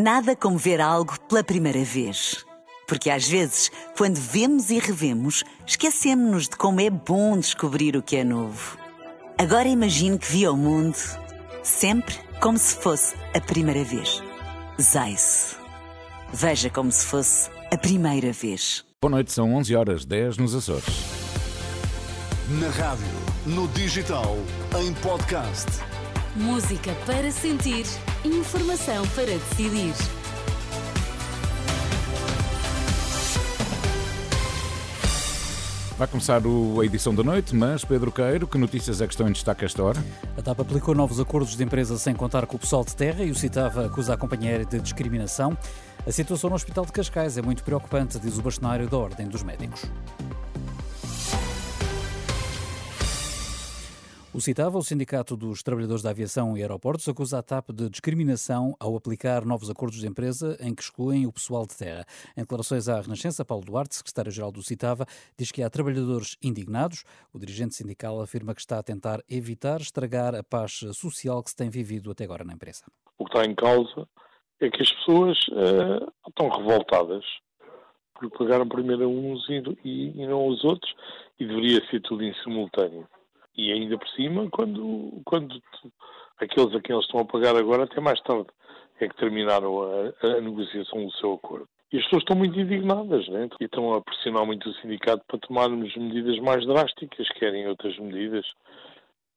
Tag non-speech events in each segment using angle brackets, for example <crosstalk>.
Nada como ver algo pela primeira vez. Porque às vezes, quando vemos e revemos, esquecemos-nos de como é bom descobrir o que é novo. Agora imagine que viu o mundo sempre como se fosse a primeira vez. Zais. Veja como se fosse a primeira vez. Boa noite, são 11 horas 10 nos Açores. Na rádio, no digital, em podcast. Música para sentir, informação para decidir. Vai começar o- a edição da noite, mas Pedro Queiro, que notícias é que estão em destaque esta hora? A TAP aplicou novos acordos de empresa sem contar com o pessoal de terra e o citava acusa a companheira de discriminação. A situação no Hospital de Cascais é muito preocupante, diz o bastonário da Ordem dos Médicos. O citava, o Sindicato dos Trabalhadores da Aviação e Aeroportos, acusa a TAP de discriminação ao aplicar novos acordos de empresa em que excluem o pessoal de terra. Em declarações à Renascença, Paulo Duarte, secretário-geral do Citava, diz que há trabalhadores indignados. O dirigente sindical afirma que está a tentar evitar estragar a paz social que se tem vivido até agora na empresa. O que está em causa é que as pessoas eh, estão revoltadas porque pagaram primeiro a uns e- e não aos outros e deveria ser tudo em simultâneo. E ainda por cima, quando, quando aqueles a quem eles estão a pagar agora, até mais tarde, é que terminaram a, a negociação do seu acordo. E as pessoas estão muito indignadas, né? E estão a pressionar muito o sindicato para tomarmos medidas mais drásticas, querem outras medidas.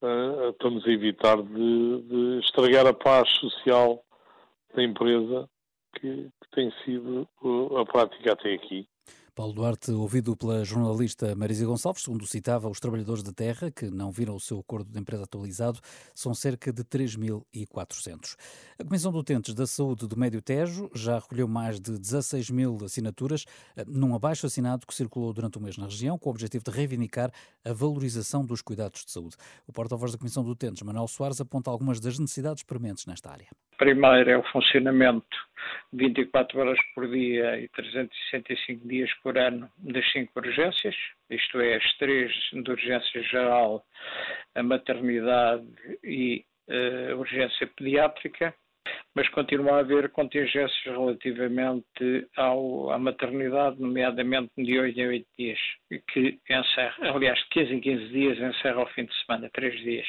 Ah, estamos a evitar de, de estragar a paz social da empresa que, que tem sido uh, a prática até aqui. Paulo Duarte, ouvido pela jornalista Marisa Gonçalves, segundo citava, os trabalhadores de terra que não viram o seu acordo de empresa atualizado são cerca de 3.400. A Comissão de Utentes da Saúde do Médio Tejo já recolheu mais de 16 mil assinaturas eh, num abaixo assinado que circulou durante o mês na região, com o objetivo de reivindicar a valorização dos cuidados de saúde. O porta-voz da Comissão de Utentes, Manuel Soares, aponta algumas das necessidades prementes nesta área. Primeiro é o funcionamento 24 horas por dia e 365 dias por ano das cinco urgências, isto é, as três de urgência geral, a maternidade e a urgência pediátrica, mas continua a haver contingências relativamente ao, à maternidade, nomeadamente de 8 em 8 dias, que encerra, aliás, de 15 em 15 dias encerra ao fim de semana, 3 dias.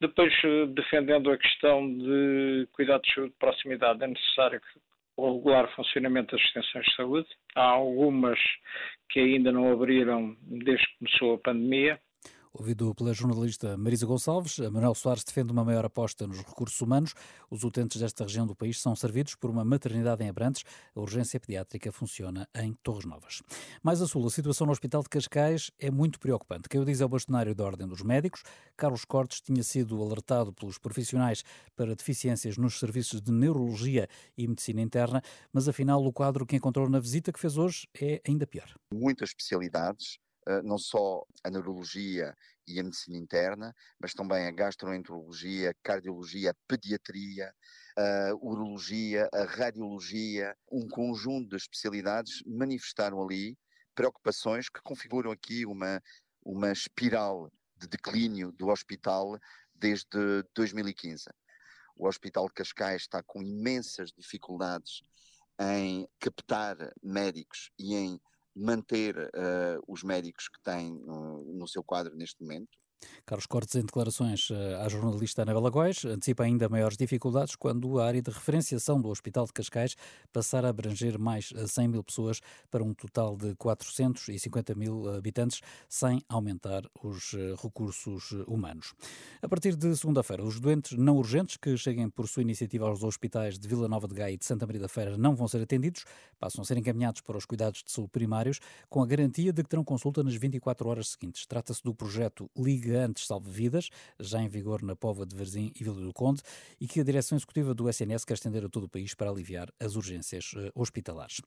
Depois, eh, defendendo a questão de cuidados de proximidade, é necessário o regular funcionamento das extensões de saúde. Há algumas que ainda não abriram desde que começou a pandemia. Ouvido pela jornalista Marisa Gonçalves, Manuel Soares defende uma maior aposta nos recursos humanos. Os utentes desta região do país são servidos por uma maternidade em Abrantes. A urgência pediátrica funciona em Torres Novas. Mais a sul, a situação no Hospital de Cascais é muito preocupante. Quem o diz é o bastonário da Ordem dos Médicos. Carlos Cortes tinha sido alertado pelos profissionais para deficiências nos serviços de neurologia e medicina interna, mas afinal o quadro que encontrou na visita que fez hoje é ainda pior. muitas especialidades, não só a neurologia e a medicina interna, mas também a gastroenterologia, a cardiologia, a pediatria, a urologia, a radiologia, um conjunto de especialidades manifestaram ali preocupações que configuram aqui uma, uma espiral de declínio do hospital desde 2015. O Hospital de Cascais está com imensas dificuldades em captar médicos e em manter eh, os médicos que tem no, no seu quadro neste momento. Carlos Cortes, em declarações eh, à jornalista Anabela Góis, antecipa ainda maiores dificuldades quando a área de referenciação do Hospital de Cascais passar a abranger mais eh, 100 mil pessoas para um total de 450 mil habitantes, sem aumentar os eh, recursos eh, humanos. A partir de segunda-feira, os doentes não urgentes que cheguem por sua iniciativa aos hospitais de Vila Nova de Gaia e de Santa Maria da Feira não vão ser atendidos, passam a ser encaminhados para os cuidados de saúde primários, com a garantia de que terão consulta nas 24 horas seguintes. Trata-se do projeto Liga Antes Salve Vidas, já em vigor na Pova de Varzim e Vila do Conde, e que a direção executiva do SNS quer estender a todo o país para aliviar as urgências eh, hospitalares.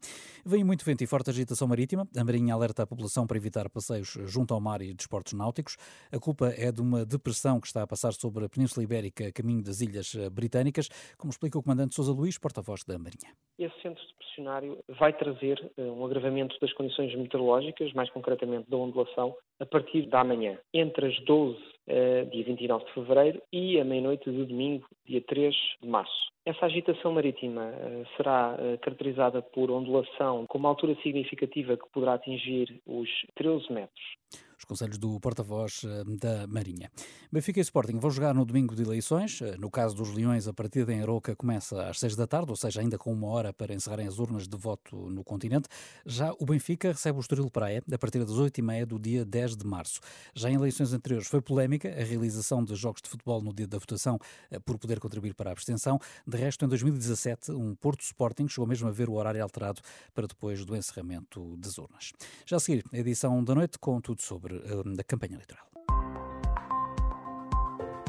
Vem muito vento e forte agitação marítima. A Marinha alerta a população para evitar passeios junto ao mar e desportos náuticos. A culpa é de uma depressão que está a passar sobre a Península Ibérica, caminho das Ilhas eh, Britânicas, como explica o comandante Sousa Luís, porta-voz da Marinha. Esse centro depressionário vai trazer eh, um agravamento das condições meteorológicas, mais concretamente da ondulação, a partir da manhã. Entre as 12 those uh, dia 29 de fevereiro, e à meia-noite do domingo, dia 3 de março. Essa agitação marítima uh, será uh, caracterizada por ondulação com uma altura significativa que poderá atingir os 13 metros. Os conselhos do porta-voz eh, da Marinha. Benfica e Sporting vão jogar no domingo de eleições. Eh, no caso dos Leões, a partida em Aroca começa às seis da tarde, ou seja, ainda com uma hora para encerrarem as urnas de voto no continente. Já o Benfica recebe o Estoril Praia a partir das oito e meia do dia 10 de março. Já em eleições anteriores foi polémica a realização de jogos de futebol no dia da votação eh, por poder contribuir para a abstenção. De resto, em 2017, um Porto Sporting chegou mesmo a ver o horário alterado para depois do encerramento das urnas. Já a seguir, a edição da noite com tudo sobre uh, a campanha eleitoral.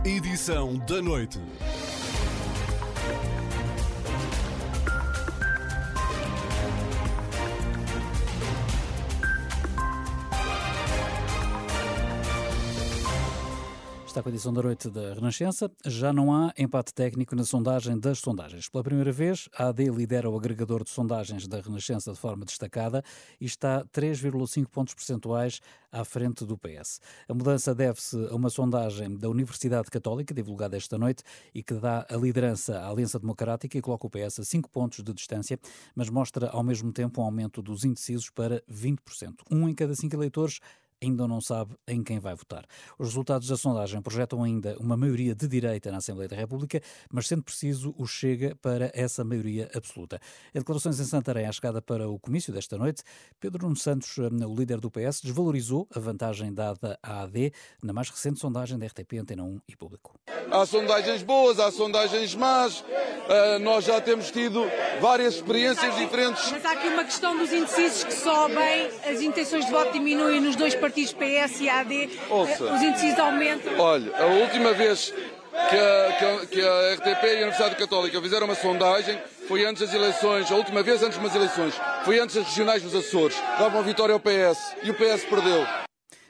Edição da noite. Está com a edição da noite da Renascença. Já não há empate técnico na sondagem das sondagens. Pela primeira vez, a AD lidera o agregador de sondagens da Renascença de forma destacada e está 3,5 pontos percentuais à frente do PS. A mudança deve-se a uma sondagem da Universidade Católica, divulgada esta noite, e que dá a liderança à Aliança Democrática e coloca o PS a 5 pontos de distância, mas mostra ao mesmo tempo um aumento dos indecisos para 20%. Um em cada cinco eleitores ainda não sabe em quem vai votar. Os resultados da sondagem projetam ainda uma maioria de direita na Assembleia da República, mas sendo preciso o chega para essa maioria absoluta. Em declarações em Santarém, à chegada para o comício desta noite, Pedro Nuno Santos, eh, o líder do PS, desvalorizou a vantagem dada à AD na mais recente sondagem da RTP, Antena 1 e Público. Há sondagens boas, há sondagens más, uh, nós já temos tido várias experiências diferentes. Mas há aqui uma questão dos indecisos que sobem, as intenções de voto diminuem nos dois partidos PS e AD, Ouça, os indecisos aumentam. Olha, a última vez que a, que, a, que a, RTP e a Universidade Católica fizeram uma sondagem foi antes das eleições, a última vez antes das eleições, foi antes das regionais dos Açores. Dava uma vitória ao PS e o PS perdeu.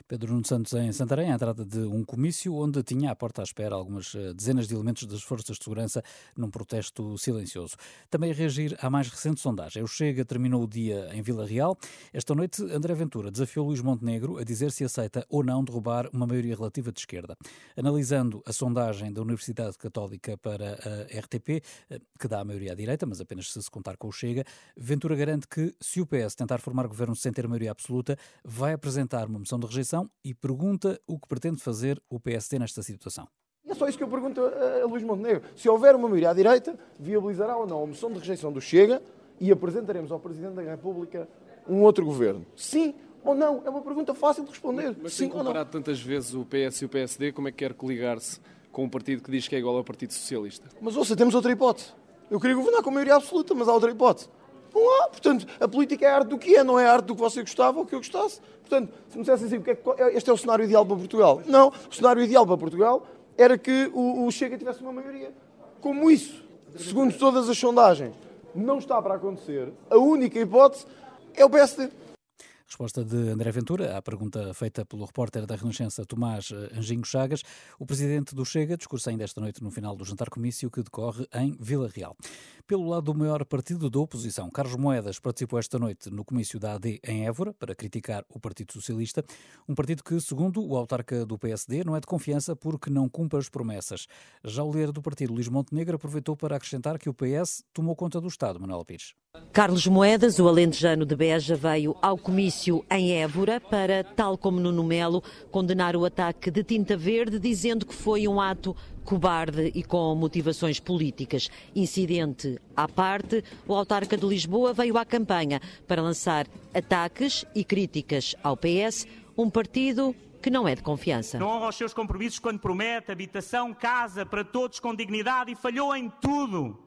Pedro Nuno Santos em Santarém, à entrada de um comício onde tinha à porta à espera algumas eh, dezenas de elementos das forças de segurança num protesto silencioso. Também a reagir à mais recente sondagem. O Chega terminou o dia em Vila Real. Esta noite, André Ventura desafiou Luís Montenegro a dizer se aceita ou não derrubar uma maioria relativa de esquerda. Analisando a sondagem da Universidade Católica para a RTP, eh, que dá a maioria à direita, mas apenas se se contar com o Chega, Ventura garante que, se o PS tentar formar governo sem ter maioria absoluta, vai apresentar uma moção de rejeição e pergunta o que pretende fazer o PSD nesta situação. É só isso que eu pergunto a, a Luís Montenegro. Se houver uma maioria à direita, viabilizará ou não a moção de rejeição do Chega e apresentaremos ao Presidente da República um outro governo? Sim ou não? É uma pergunta fácil de responder. Mas, mas Sim tem comparado tantas vezes o PS e o PSD, como é que quer coligar-se com um partido que diz que é igual ao Partido Socialista? Mas ouça, temos outra hipótese. Eu queria governar com maioria absoluta, mas há outra hipótese. Não há. Portanto, a política é a arte do que é, não é a arte do que você gostava ou que eu gostasse. Portanto, se me dissessem assim, é este é o cenário ideal para Portugal. Não, o cenário ideal para Portugal era que o, o Chega tivesse uma maioria. Como isso, segundo todas as sondagens, não está para acontecer, a única hipótese é o PSD. Resposta de André Ventura à pergunta feita pelo repórter da Renascença Tomás eh, Anjinho Chagas. O presidente do Chega discursa ainda esta noite no final do jantar comício que decorre em Vila Real. Pelo lado do maior partido da oposição, Carlos Moedas participou esta noite no comício da AD em Évora para criticar o Partido Socialista, um partido que, segundo o autarca do PSD, não é de confiança porque não cumpre as promessas. Já o líder do partido, Luís Montenegro, aproveitou para acrescentar que o PS tomou conta do Estado, Manuel Pires. Carlos Moedas, o alentejano de Beja, veio ao comício em Évora para, tal como Nuno Melo, condenar o ataque de Tinta Verde, dizendo que foi um ato cobarde e com motivações políticas. Incidente à parte, o autarca de Lisboa veio à campanha para lançar ataques e críticas ao PS, um partido que não é de confiança. Não honra os seus compromissos quando promete habitação, casa para todos com dignidade e falhou em tudo.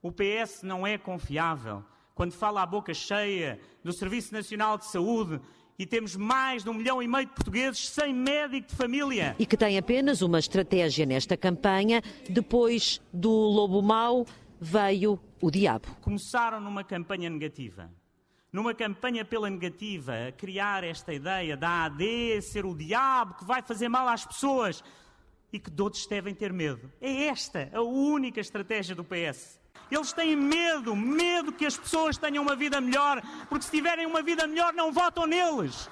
O PS não é confiável. Quando fala à boca cheia do Serviço Nacional de Saúde e temos mais de um milhão e meio de portugueses sem médico de família. E que tem apenas uma estratégia nesta campanha. Depois do lobo mau veio o diabo. Começaram numa campanha negativa. Numa campanha pela negativa, a criar esta ideia da AD ser o diabo que vai fazer mal às pessoas e que todos devem ter medo. É esta a única estratégia do PS. Eles têm medo, medo que as pessoas tenham uma vida melhor, porque se tiverem uma vida melhor não votam neles.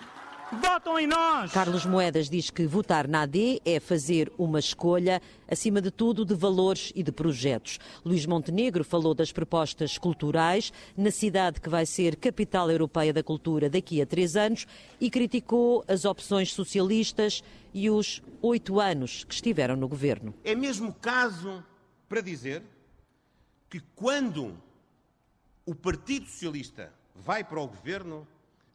votam em nós. Carlos Moedas diz que votar na AD é fazer uma escolha, acima de tudo, de valores e de projetos. Luís Montenegro falou das propostas culturais na cidade que vai ser capital europeia da cultura daqui a três anos e criticou as opções socialistas e os oito anos que estiveram no governo. É mesmo caso para dizer que quando o Partido Socialista vai para o governo,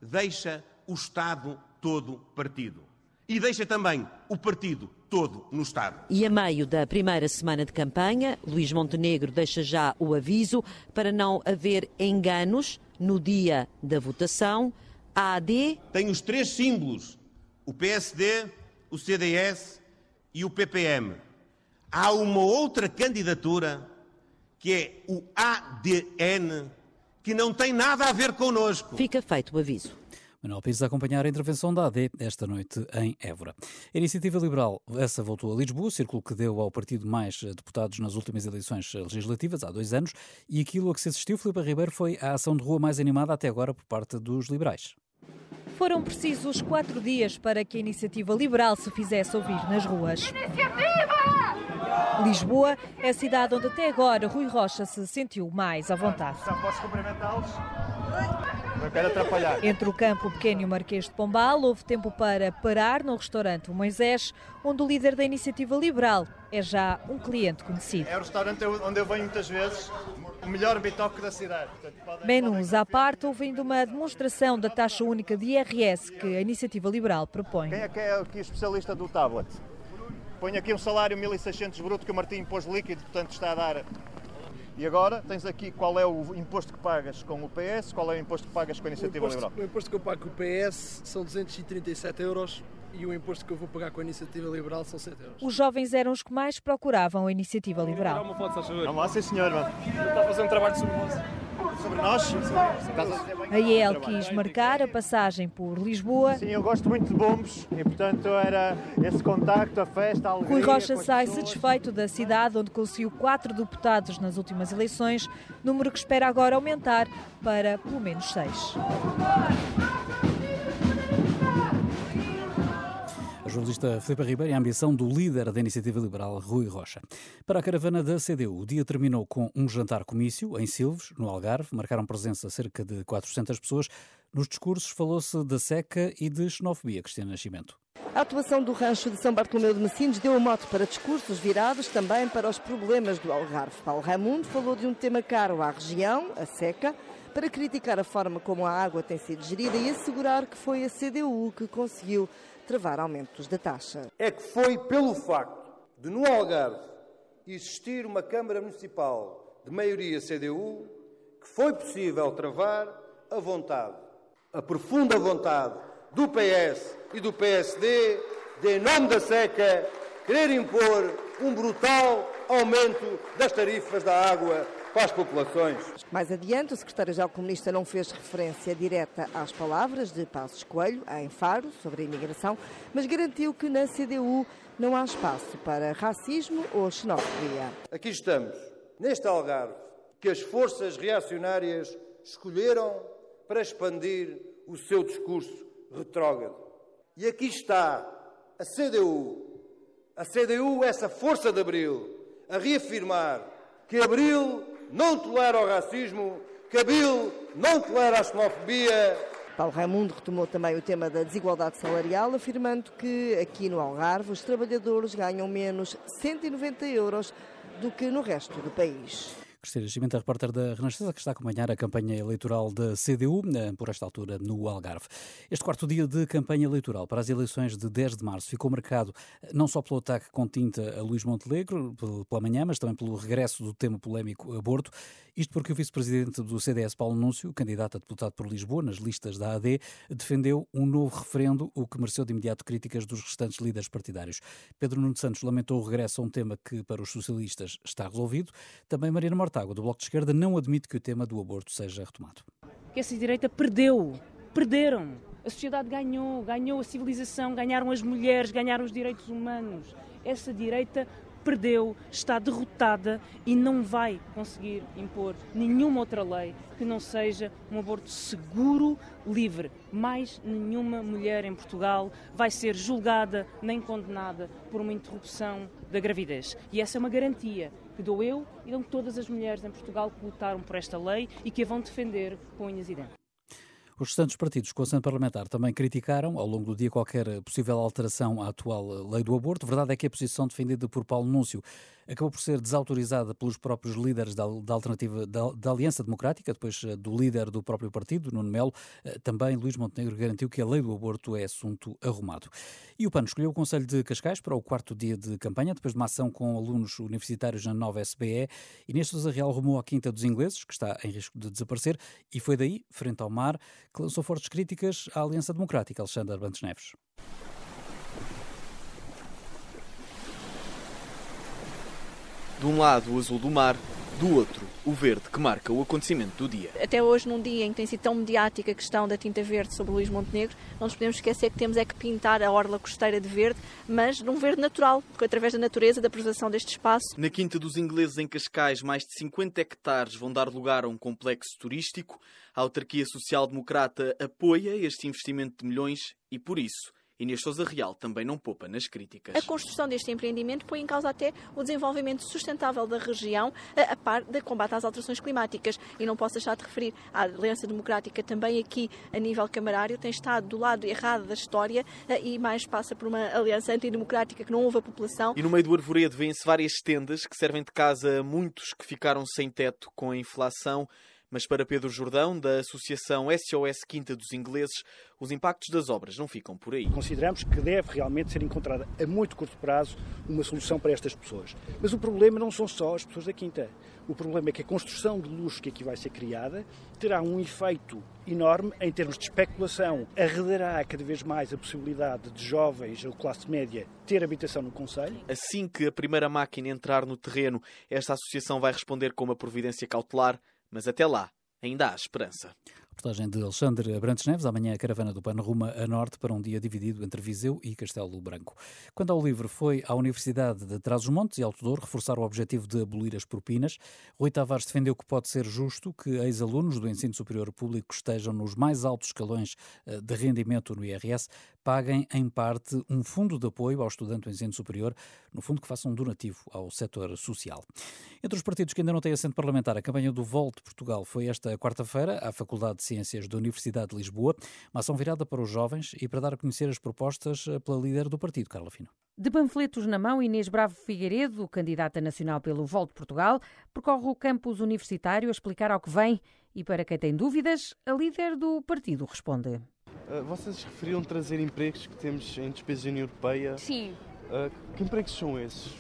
deixa o Estado todo partido. E deixa também o partido todo no Estado. E a meio da primeira semana de campanha, Luís Montenegro deixa já o aviso para não haver enganos no dia da votação. A AD tem os três símbolos: o PSD, o CDS e o PPM. Há uma outra candidatura que é o ADN, que não tem nada a ver connosco. Fica feito o aviso. Manuel Pires a acompanhar a intervenção da AD esta noite em Évora. A Iniciativa Liberal, essa voltou a Lisboa, círculo que deu ao partido mais deputados nas últimas eleições legislativas, há dois anos, e aquilo a que se assistiu, Filipe Ribeiro, foi a ação de rua mais animada até agora por parte dos liberais. Foram precisos quatro dias para que a Iniciativa Liberal se fizesse ouvir nas ruas. Iniciativa! Lisboa é a cidade onde até agora Rui Rocha se sentiu mais à vontade. Já posso cumprimentá-los? Não quero atrapalhar. Entre o campo pequeno e o Marquês de Pombal, houve tempo para parar no restaurante Moisés, onde o líder da Iniciativa Liberal é já um cliente conhecido. É o restaurante onde eu venho muitas vezes, o melhor bitoque da cidade. Menus à parte, houve ainda uma demonstração da taxa única de IRS que a Iniciativa Liberal propõe. Quem é que é aqui especialista do tablet? Põe aqui um salário 1.600 bruto que o Martim impôs líquido, portanto está a dar e agora tens aqui qual é o imposto que pagas com o PS, qual é o imposto que pagas com a Iniciativa o imposto, Liberal? O imposto que eu pago com o PS são 237 euros e o imposto que eu vou pagar com a Iniciativa Liberal são 7 euros. Os jovens eram os que mais procuravam a Iniciativa Liberal. Uma foto, Vamos lá, sim senhor. Mano. Está a fazer um trabalho sobre nós. Sobre nós? A IEL quis marcar a passagem por Lisboa. Sim, eu gosto muito de bombos e, portanto, era esse contacto, a festa, a alegria. Rui Rocha sai satisfeito da cidade onde conseguiu quatro deputados nas últimas eleições, número que espera agora aumentar para pelo menos seis. Jornalista Filipe Ribeiro e a ambição do líder da Iniciativa Liberal, Rui Rocha. Para a caravana da CDU, o dia terminou com um jantar-comício em Silves, no Algarve. Marcaram presença cerca de 400 pessoas. Nos discursos falou-se da seca e de xenofobia, Cristina Nascimento. A atuação do rancho de São Bartolomeu de Messinos deu a mote para discursos virados também para os problemas do Algarve. Paulo Raimundo falou de um tema caro à região, a seca, para criticar a forma como a água tem sido gerida e assegurar que foi a CDU que conseguiu travar aumentos da taxa. É que foi pelo facto de no Algarve existir uma Câmara Municipal de maioria CDU que foi possível travar a vontade, a profunda vontade do PS e do PSD de, em nome da seca, querer impor um brutal aumento das tarifas da água para as populações. Mais adiante, o secretário-geral comunista não fez referência direta às palavras de Passos Coelho, em Faro, sobre a imigração, mas garantiu que na CDU não há espaço para racismo ou xenofobia. Aqui estamos, neste Algarve, que as forças reacionárias escolheram para expandir o seu discurso retrógrado. E aqui está a CDU, a CDU, essa força de Abril, a reafirmar que Abril não tolera o racismo, que Abril não tolera a xenofobia. Paulo Raimundo retomou também o tema da desigualdade salarial, afirmando que aqui no Algarve os trabalhadores ganham menos 190 euros do que no resto do país. Cristina Gimenta, repórter da Renascença, que está a acompanhar a campanha eleitoral da CDU, eh, por esta altura no Algarve. Este quarto dia de campanha eleitoral para as eleições de 10 de março ficou marcado eh, não só pelo ataque com tinta a Luís Montenegro pela manhã, mas também pelo regresso do tema polémico aborto. Isto porque o vice-presidente do CDS, Paulo Núncio, candidato a deputado por Lisboa, nas listas da AD, defendeu um novo referendo, o que mereceu de imediato críticas dos restantes líderes partidários. Pedro Nuno Santos lamentou o regresso a um tema que, para os socialistas, está resolvido. Também Mariana Mortágua, do Bloco de Esquerda, não admite que o tema do aborto seja retomado. Que essa direita perdeu. Perderam. A sociedade ganhou, ganhou a civilização, ganharam as mulheres, ganharam os direitos humanos. Essa direita perdeu, está derrotada e não vai conseguir impor nenhuma outra lei que não seja um aborto seguro, livre. Mais nenhuma mulher em Portugal vai ser julgada nem condenada por uma interrupção da gravidez. E essa é uma garantia que dou eu e dão todas as mulheres em Portugal que lutaram por esta lei e que a vão defender com unhas e dentes. Os restantes partidos com assento parlamentar também criticaram ao longo do dia qualquer possível alteração à atual lei do aborto. Verdade é que a posição defendida por Paulo Núncio acabou por ser desautorizada pelos próprios líderes da, da alternativa da, da, Aliança Democrática, depois eh, do líder do próprio partido, Nuno Melo. Eh, também Luís Montenegro garantiu que a lei do aborto é assunto arrumado. E o PAN escolheu o Conselho de Cascais para o quarto dia de campanha, depois de uma ação com alunos universitários na nova SBE. Inês Sousa Real rumou à Quinta dos Ingleses, que está em risco de desaparecer, e foi daí, frente ao mar, que lançou fortes críticas à Aliança Democrática, Alexandre Bantes Neves. De um lado, o azul do mar, do outro, o verde, que marca o acontecimento do dia. Até hoje, num dia em que tem sido tão mediática a questão da tinta verde sobre Luís Montenegro, não nos podemos esquecer que temos é que pintar a orla costeira de verde, mas num verde natural, porque através da natureza, da preservação deste espaço. Na Quinta dos Ingleses, em Cascais, mais de 50 hectares vão dar lugar a um complexo turístico. A autarquia social-democrata apoia este investimento de milhões e, por isso, Inês Sousa Real também não poupa nas críticas. A construção deste empreendimento põe em causa até o desenvolvimento sustentável da região, a par da combate às alterações climáticas. E não posso deixar de referir a Aliança Democrática também aqui a nível camarário tem estado do lado errado da história eh, e mais passa por uma aliança antidemocrática que não houve a população. E no meio do arvoredo vêem-se várias tendas que servem de casa a muitos que ficaram sem teto com a inflação. Mas para Pedro Jordão, da Associação SOS Quinta dos Ingleses, os impactos das obras não ficam por aí. Consideramos que deve realmente ser encontrada a muito curto prazo uma solução para estas pessoas. Mas o problema não são só as pessoas da Quinta. O problema é que a construção de luxo que aqui vai ser criada terá um efeito enorme em termos de especulação. Arredará cada vez mais a possibilidade de jovens ou classe média ter habitação no Conselho. Assim que a primeira máquina entrar no terreno, esta associação vai responder com uma providência cautelar mas até lá, ainda há esperança. Reportagem de Alexandre Abrantes Neves. Amanhã a caravana do PAN ruma a norte para um dia dividido entre Viseu e Castelo Branco. Quando ao livro foi à Universidade de Trás-os-Montes e Alto Douro reforçar o objetivo de abolir as propinas, Rui Tavares defendeu que pode ser justo que ex-alunos do ensino superior público estejam nos mais altos escalões eh, de rendimento no IRS paguem em parte um fundo de apoio ao estudante do ensino superior, no fundo que façam um donativo ao setor social. Entre os partidos que ainda não têm assento parlamentar, a campanha do Volte Portugal foi esta quarta-feira à Faculdade de Ciências da Universidade de Lisboa, uma ação virada para os jovens e para dar a conhecer as propostas eh, pela líder do partido, Carla Fino. De panfletos na mão, Inês Bravo Figueiredo, candidata nacional pelo Volte Portugal, percorre o campus universitário a explicar ao que vem e para quem tem dúvidas, a líder do partido responde. Uh, vocês referiam trazer empregos que temos em despesas da União Europeia. Sim. Uh, que empregos são esses?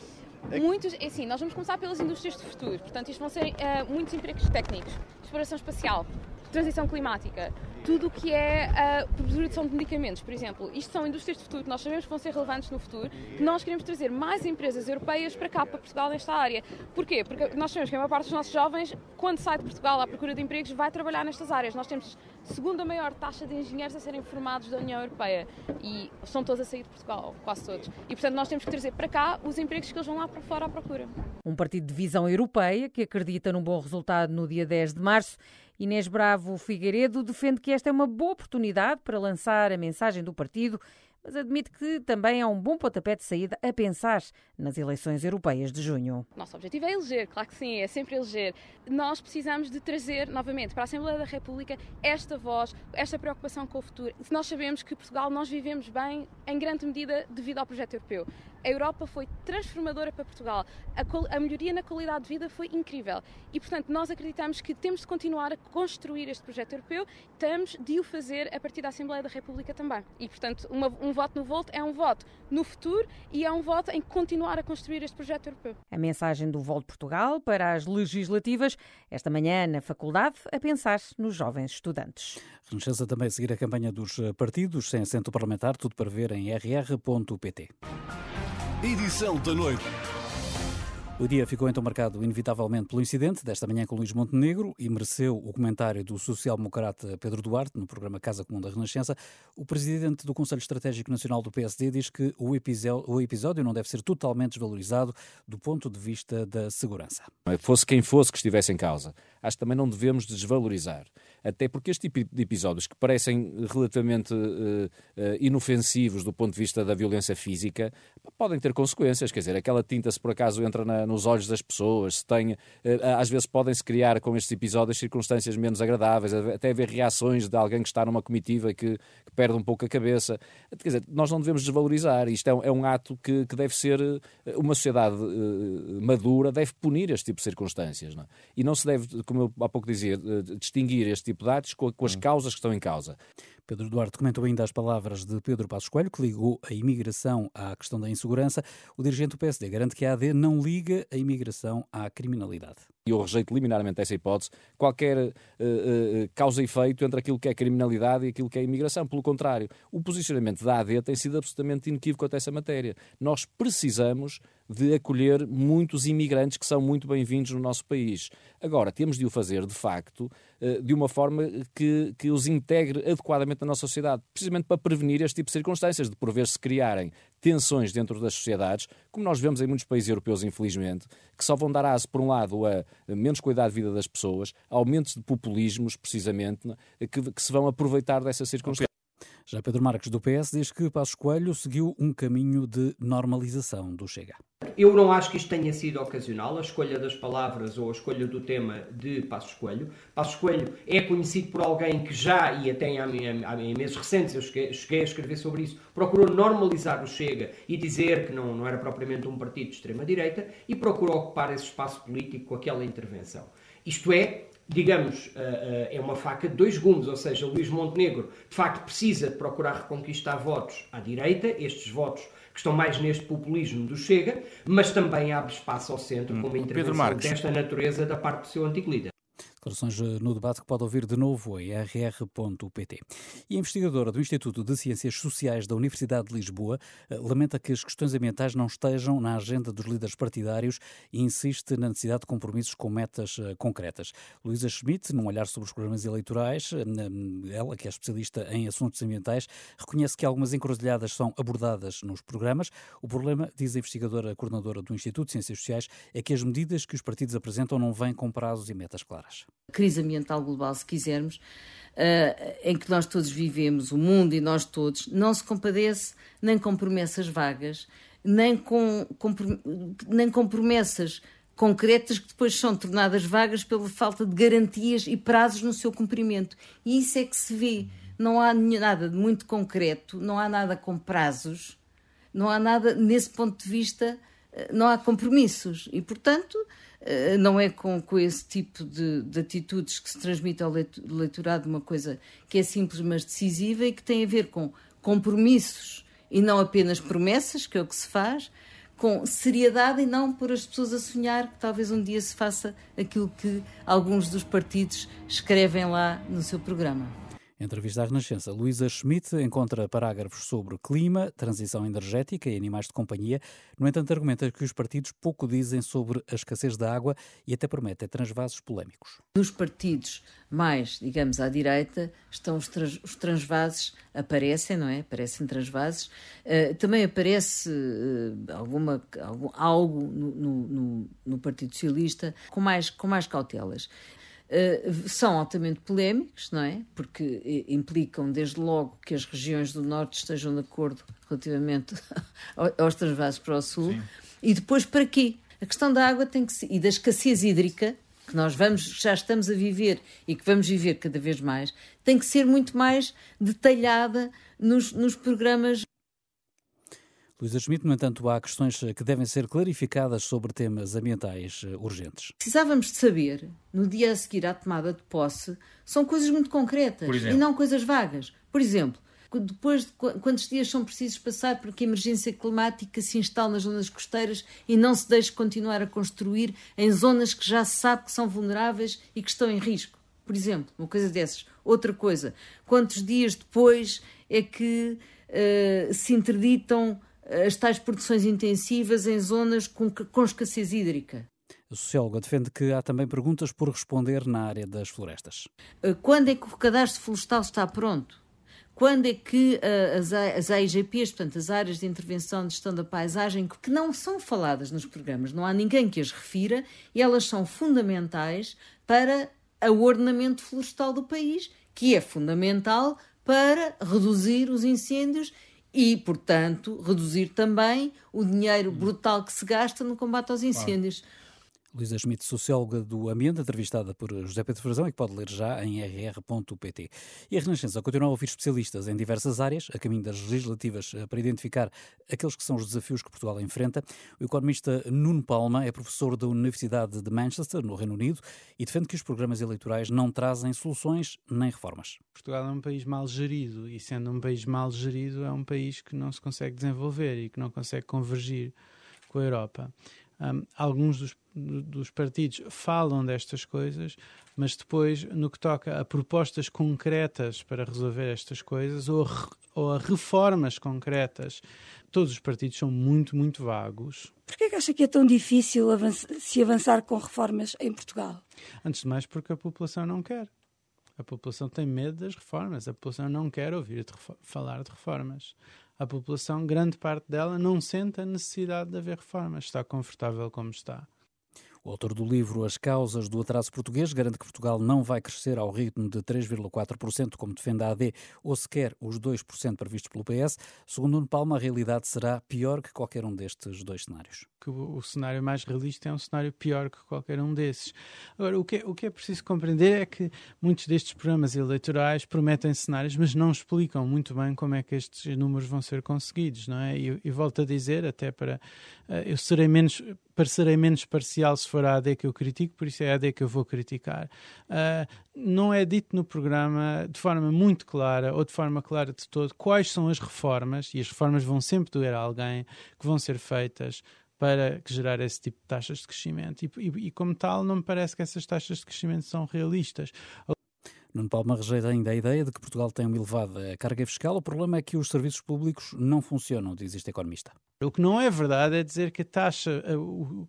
É Muitos, é assim, nós vamos começar pelas indústrias de futuro, portanto, isto vão ser uh, muitos empregos técnicos, exploração espacial, transição climática, tudo o que é a produção de medicamentos, por exemplo. Isto são indústrias de futuro que nós sabemos que vão ser relevantes no futuro, que nós queremos trazer mais empresas europeias para cá, para Portugal, nesta área. Porquê? Porque nós sabemos que a maior parte dos nossos jovens, quando sai de Portugal à procura de empregos, vai trabalhar nestas áreas. Nós temos segunda maior taxa de engenheiros a serem formados da União Europeia e são todos a sair de Portugal, quase todos. E, portanto, nós temos que trazer para cá os empregos que eles vão lá para fora à procura. Um partido de visão europeia que acredita num bom resultado no dia 10 de março Inês Bravo Figueiredo defende que esta é uma boa oportunidade para lançar a mensagem do partido, mas admite que também é um bom pontapé de saída a pensar nas eleições europeias de junho. Nosso objetivo é eleger, claro que sim, é sempre eleger. Nós precisamos de trazer novamente para a Assembleia da República esta voz, esta preocupação com o futuro. Nós sabemos que Portugal nós vivemos bem em grande medida devido ao projeto europeu a Europa foi transformadora para Portugal. A, a, melhoria na qualidade de vida foi incrível. E, portanto, nós acreditamos que temos de continuar a construir este projeto europeu, temos de o fazer a partir da Assembleia da República também. E, portanto, uma, um voto no Volt é um voto no futuro e é um voto em continuar a construir este projeto europeu. A mensagem do Volt Portugal para as legislativas, esta manhã na faculdade, a pensar nos jovens estudantes. Renascença também a seguir a campanha dos partidos sem assento parlamentar, tudo para ver em rr.pt. Edição da noite. O dia ficou então marcado inevitavelmente pelo incidente desta manhã com Luís Montenegro e mereceu o comentário do social-democrata Pedro Duarte no programa Casa Comum da Renascença. O presidente do Conselho Estratégico Nacional do PSD diz que o episódio, não deve ser totalmente desvalorizado do ponto de vista da segurança. Fosse quem fosse que estivesse em causa, acho que também não devemos desvalorizar. Até porque este tipo de episódios que parecem relativamente uh, uh, inofensivos do ponto de vista da violência física podem ter consequências. Quer dizer, aquela tinta, se por acaso entra na, nos olhos das pessoas, se tem, uh, às vezes podem-se criar com estes episódios circunstâncias menos agradáveis, até haver reações de alguém que está numa comitiva que, que perde um pouco a cabeça. Quer dizer, nós não devemos desvalorizar. Isto é um, é um ato que, que, deve ser. Uma sociedade madura deve punir este tipo de circunstâncias. Não é? E não se deve, como eu há pouco dizia, distinguir este tipo de atos com, com as hum. causas que estão em causa. Pedro Duarte comentou ainda as palavras de Pedro Passos Coelho, que ligou a imigração à questão da insegurança. O dirigente do PSD garante que a AD não liga a imigração à criminalidade. Eu rejeito liminarmente essa hipótese, qualquer uh, uh, causa e efeito entre aquilo que é criminalidade e aquilo que é imigração. Pelo contrário, o posicionamento da AD tem sido absolutamente inequívoco até essa matéria. Nós precisamos de acolher muitos imigrantes que são muito bem-vindos no nosso país. Agora, temos de o fazer, de facto, de uma forma que, que os integre adequadamente na nossa sociedade, precisamente para prevenir este tipo de circunstâncias, de por vezes se criarem tensões dentro das sociedades, como nós vemos em muitos países europeus, infelizmente, que só vão dar aso, por um lado, a menos qualidade de vida das pessoas, aumentos de populismos, precisamente, que, que se vão aproveitar dessas circunstâncias. Já Pedro Marques, do PS, diz que Passos Coelho seguiu um caminho de normalização do Chega. Eu não acho que isto tenha sido ocasional, a escolha das palavras ou a escolha do tema de Passos Coelho. Passos Coelho é conhecido por alguém que já, e até em, meses recentes eu cheguei, cheguei, a escrever sobre isso, procurou normalizar o Chega e dizer que não, não era propriamente um partido de extrema-direita e procurou ocupar esse espaço político com aquela intervenção. Isto é, digamos, uh, uh, é uma faca de dois gumes, ou seja, Luís Montenegro de facto precisa de procurar reconquistar votos à direita, estes votos que estão mais neste populismo do Chega, mas também abre espaço ao centro hum, com uma intervenção desta natureza da parte do seu antigo líder. Declarações eh, no debate que pode ouvir de novo em rr.pt. E a investigadora do Instituto de Ciências Sociais da Universidade de Lisboa eh, lamenta que as questões ambientais não estejam na agenda dos líderes partidários e insiste na necessidade de compromissos com metas eh, concretas. Luísa Schmidt, num olhar sobre os programas eleitorais, ela, que é especialista em assuntos ambientais, reconhece que algumas encruzilhadas são abordadas nos programas. O problema, diz a investigadora coordenadora do Instituto de Ciências Sociais, é que as medidas que os partidos apresentam não vêm com prazos e metas claras crise ambiental global, se quisermos, uh, em que nós todos vivemos, o mundo e nós todos, não se compadece nem com promessas vagas, nem com, com, nem com promessas concretas que depois são tornadas vagas pela falta de garantias e prazos no seu cumprimento. E isso é que se vê. Não há nada de muito concreto, não há nada com prazos, não há nada, nesse ponto de vista, eh, não há compromissos. E, portanto, não é com, com esse tipo de, de, atitudes que se transmite ao leitorado uma coisa que é simples mas decisiva e que tem a ver com compromissos e não apenas promessas, que é o que se faz, com seriedade e não por as pessoas a sonhar que talvez um dia se faça aquilo que alguns dos partidos escrevem lá no seu programa. Entrevista à Renascença. Luísa Schmidt encontra parágrafos sobre clima, transição energética e animais de companhia. No entanto, argumenta que os partidos pouco dizem sobre a escassez da água e até promete transvasos polémicos. Nos partidos mais, digamos, à direita, estão os, trans, os transvases, aparecem, não é? Aparecem transvases. Uh, também aparece uh, alguma, algum, algo no, no, no Partido Socialista com mais, com mais cautelas. Uh, são altamente polémicos, não é? Porque eh, implicam, desde logo, que as regiões do Norte estejam de acordo relativamente <laughs> aos transvasos para o Sul. Sim. E depois, para quê? A questão da água tem que ser, e da escassez hídrica, que nós vamos, já estamos a viver e que vamos viver cada vez mais, tem que ser muito mais detalhada nos, nos programas Luísa Schmidt, no entanto, há questões que devem ser clarificadas sobre temas ambientais eh, urgentes. Precisávamos de saber, no dia a seguir à tomada de posse, são coisas muito concretas e não coisas vagas. Por exemplo, depois de quantos dias são precisos passar para que a emergência climática se instale nas zonas costeiras e não se deixe continuar a construir em zonas que já se sabe que são vulneráveis e que estão em risco. Por exemplo, uma coisa dessas. Outra coisa, quantos dias depois é que uh, se interditam as tais produções intensivas em zonas com, com escassez hídrica. A socióloga defende que há também perguntas por responder na área das florestas. Eh, quando é que o cadastro florestal está pronto? Quando é que uh, as, as AIGPs, portanto, as áreas de intervenção de gestão da paisagem, que não são faladas nos programas, não há ninguém que as refira, e elas são fundamentais para o ordenamento florestal do país, que é fundamental para reduzir os incêndios e, portanto, reduzir também o dinheiro brutal que se gasta no combate aos incêndios. Claro. Luísa Schmidt, socióloga do ambiente, entrevistada por José Pedro Frazão e que pode ler já em rr.pt. E a Renascença continua a ouvir especialistas em diversas áreas, a caminho das legislativas, eh, para identificar aqueles que são os desafios que Portugal enfrenta. O economista Nuno Palma é professor da Universidade de Manchester, no Reino Unido, e defende que os programas eleitorais não trazem soluções nem reformas. Portugal é um país mal gerido e, sendo um país mal gerido, é um país que não se consegue desenvolver e que não consegue convergir com a Europa. Um, alguns dos, dos, partidos falam destas coisas, mas depois, no que toca a propostas concretas para resolver estas coisas ou a, ou a reformas concretas, todos os partidos são muito, muito vagos. Por que acha que é tão difícil se avançar com reformas em Portugal? Antes de mais, porque a população não quer. A população tem medo das reformas, a população não quer ouvir de falar de reformas a população, grande parte dela, não sente a necessidade de haver reformas, está confortável como está. O autor do livro As Causas do Atraso Português garante que Portugal não vai crescer ao ritmo de 3,4%, como defende a AD, ou sequer os 2% previstos pelo PS. Segundo Nuno Palma, a realidade será pior que qualquer um destes dois cenários. O, o cenário mais realista é um cenário pior que qualquer um desses. Agora, o que, é, o que é preciso compreender é que muitos destes programas eleitorais prometem cenários, mas não explicam muito bem como é que estes números vão ser conseguidos, não é? E, e volto a dizer, até para. Uh, eu serei menos parecerei menos parcial se for a AD que eu critico, por isso é a AD que eu vou criticar. Uh, não é dito no programa de forma muito clara ou de forma clara de todo quais são as reformas, e as reformas vão sempre doer a alguém, que vão ser feitas para gerar esse tipo de taxas de crescimento. E, e, e como tal, não me parece que essas taxas de crescimento são realistas. Nuno Palma rejeita ainda a ideia de que Portugal tem uma elevada carga fiscal. O problema é que os serviços públicos não funcionam, diz este economista. O que não é verdade é dizer que a taxa,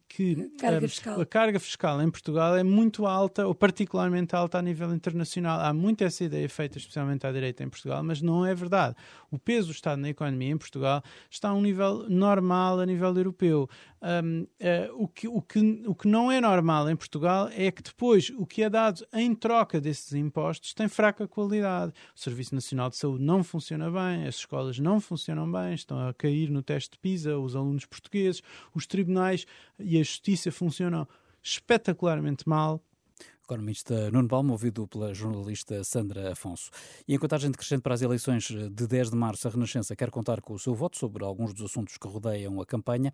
que carga a, a, carga fiscal em Portugal é muito alta, ou particularmente alta a nível internacional. Há muito essa ideia feita, especialmente à direita em Portugal, mas não é verdade. O peso do Estado na economia em Portugal está a um nível normal a nível europeu. Um, uh, eh, o, que, o, que, o que não é normal em Portugal é que depois o que é dado em troca desses impostos tem fraca qualidade. O Serviço Nacional de Saúde não funciona bem, as escolas não funcionam bem, estão a cair no teste de PISA os alunos portugueses, os tribunais e a justiça funcionam espetacularmente mal economista Nuno Palma, ouvido pela jornalista Sandra Afonso. E em contagem decrescente para as eleições de 10 de março, a Renascença quer contar com o seu voto sobre alguns dos assuntos que rodeiam a campanha.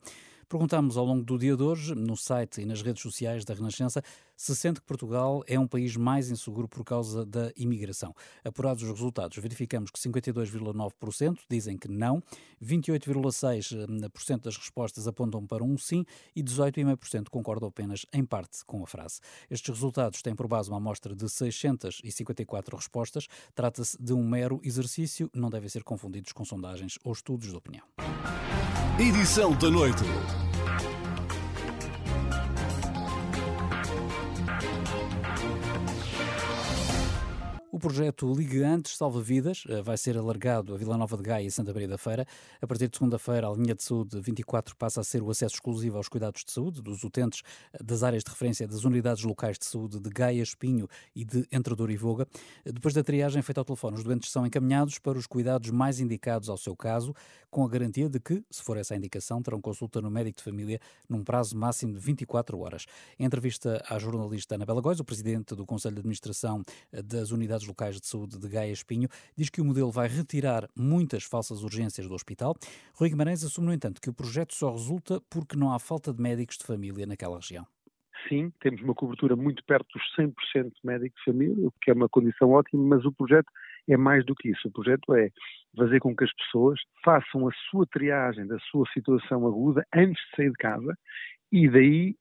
Perguntámos ao longo do dia de hoje, no site e nas redes sociais da Renascença, se sente que Portugal é um país mais inseguro por causa da imigração. Apurados os resultados, verificamos que 52,9% dizem que não, 28,6% das respostas apontam para um sim e 18,5% concordam apenas em parte com a frase. Estes resultados têm por base uma amostra de 654 respostas. Trata-se de um mero exercício, não devem ser confundidos com sondagens ou estudos de opinião. Edição da noite. O projeto Ligue Antes Salva Vidas eh, vai ser alargado a Vila Nova de Gaia e Santa Maria da Feira. A partir de segunda-feira, a linha de saúde 24 passa a ser o acesso exclusivo aos cuidados de saúde dos utentes eh, das áreas de referência das unidades locais de saúde de Gaia, Espinho e de Entrador e Voga. Eh, depois da triagem feita ao telefone, os doentes são encaminhados para os cuidados mais indicados ao seu caso, com a garantia de que, se for essa a indicação, terão consulta no médico de família num prazo máximo de 24 horas. Em entrevista à jornalista Anabela Góis, o presidente do Conselho de Administração das unidades locais de saúde de Gaia Espinho, diz que o modelo vai retirar muitas falsas urgências do hospital. Rui Guimarães assume, no entanto, que o projeto só resulta porque não há falta de médicos de família naquela região. Sim, temos uma cobertura muito perto dos 100% de médico de família, o que é uma condição ótima, mas o projeto é mais do que isso. O projeto é fazer com que as pessoas façam a sua triagem da sua situação aguda antes de sair de casa e daí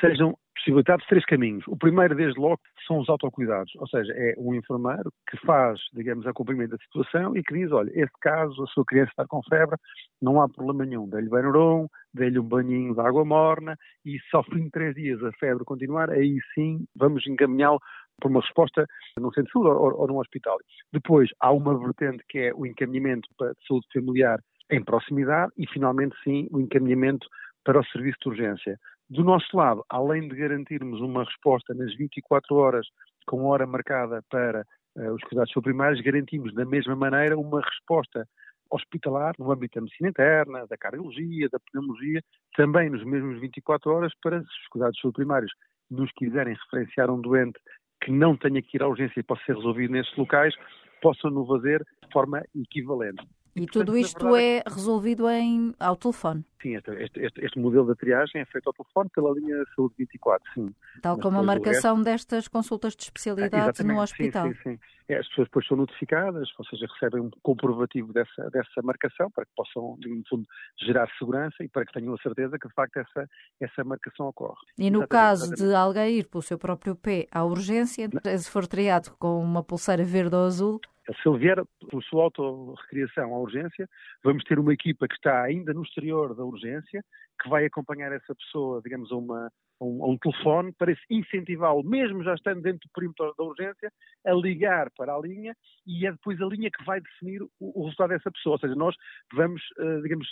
sejam possibilidade de três caminhos. O primeiro, desde logo, são os autocuidados, ou seja, é um enfermeiro que faz, digamos, acompanhamento da situação e que diz, olha, este caso, a sua criança está com febre, não há problema nenhum, dê-lhe Benuron, dê-lhe um banhinho de água morna e se ao fim de três dias a febre continuar, aí sim vamos encaminhá-lo por uma resposta num centro de saúde ou, ou num hospital. Depois, há uma vertente que é o encaminhamento para saúde familiar em proximidade e, finalmente, sim, o encaminhamento para o serviço de urgência. Do nosso lado, além de garantirmos uma resposta nas 24 horas com hora marcada para uh, os cuidados primários, garantimos da mesma maneira uma resposta hospitalar no âmbito da medicina interna, da cardiologia, da pneumologia, também nos mesmos 24 horas para os cuidados primários nos quiserem referenciar um doente que não tenha que ir à urgência e possa ser resolvido nesses locais, possam no fazer de forma equivalente. E, tudo isto é resolvido em, ao telefone? Sim, este, este, este, modelo de triagem é feito ao telefone pela linha Saúde 24, sim. Tal Mas como a marcação resto... destas consultas de especialidade ah, no hospital. Sim, sim, sim. É, as pessoas depois são notificadas, ou seja, recebem um comprovativo dessa, dessa marcação para que possam, no fundo, gerar segurança e para que tenham a certeza que, de facto, essa, essa marcação ocorre. E no exatamente, caso exatamente. de alguém ir pelo seu próprio pé à urgência, se for triado com uma pulseira verde ou azul, se ele vier por sua autorrecriação à urgência, vamos ter uma equipa que está ainda no exterior da urgência, que vai acompanhar essa pessoa, digamos, a, uma, um, um, telefone, para incentivá-lo, mesmo já estando dentro do perímetro da urgência, a ligar para a linha e é depois a linha que vai definir o, o resultado dessa pessoa. Ou seja, nós vamos, uh, digamos,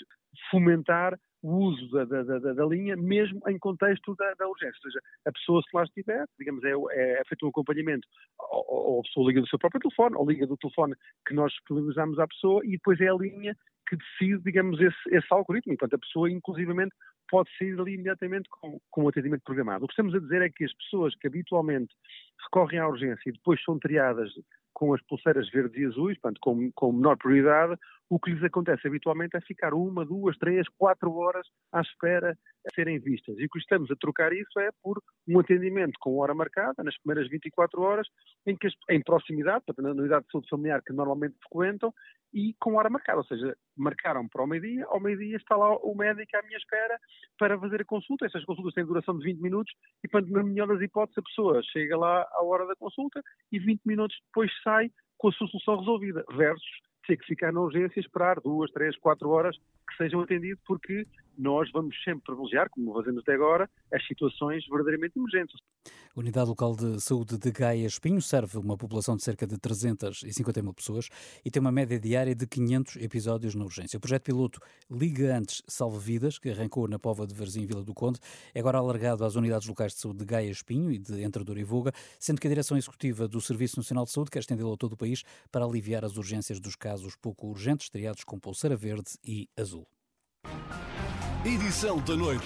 fomentar o uso da, da, da, da, linha, mesmo em contexto da, da, urgência. Ou seja, a pessoa, se lá estiver, digamos, é, é, é feito um acompanhamento, ou, ou, a pessoa liga do seu próprio telefone, ou liga do telefone que nós disponibilizamos à pessoa, e depois é a linha que decide, digamos, esse, esse algoritmo. Enquanto a pessoa, inclusivamente, pode sair ali imediatamente com, com o atendimento programado. O que estamos a dizer é que as pessoas que habitualmente recorrem à urgência e depois são triadas com as pulseiras verdes e azuis, portanto, com, com menor prioridade, o que lhes acontece habitualmente é ficar uma, duas, três, quatro horas à espera a serem vistas. E o que estamos a trocar isso é por um atendimento com hora marcada, nas primeiras 24 horas, em, que, em proximidade, na unidade de saúde familiar que normalmente frequentam, e com hora marcada, ou seja, marcaram para o meio-dia, ao meio-dia está lá o médico à minha espera para fazer a consulta. Essas consultas têm duração de 20 minutos e, portanto, na melhor das hipóteses, a pessoa chega lá à hora da consulta e 20 minutos depois sai com a sua solução resolvida, versus ter que ficar na urgência e esperar duas, três, quatro horas que sejam atendidos, porque nós vamos sempre privilegiar, como fazemos até agora, as situações verdadeiramente emergentes. A Unidade Local de Saúde de Gaia Espinho serve uma população de cerca de 350 mil pessoas e tem uma média diária de 500 episódios na urgência. O projeto piloto Liga Antes Salve Vidas, que arrancou na Pova de Varzim Vila do Conde, é agora alargado às unidades locais de saúde de Gaia Espinho e de Entrador e Voga, sendo que a Direção Executiva do Serviço Nacional de Saúde quer estendê-lo a todo o país para aliviar as urgências dos casos pouco urgentes, triados com pulseira verde e azul. Edição da noite.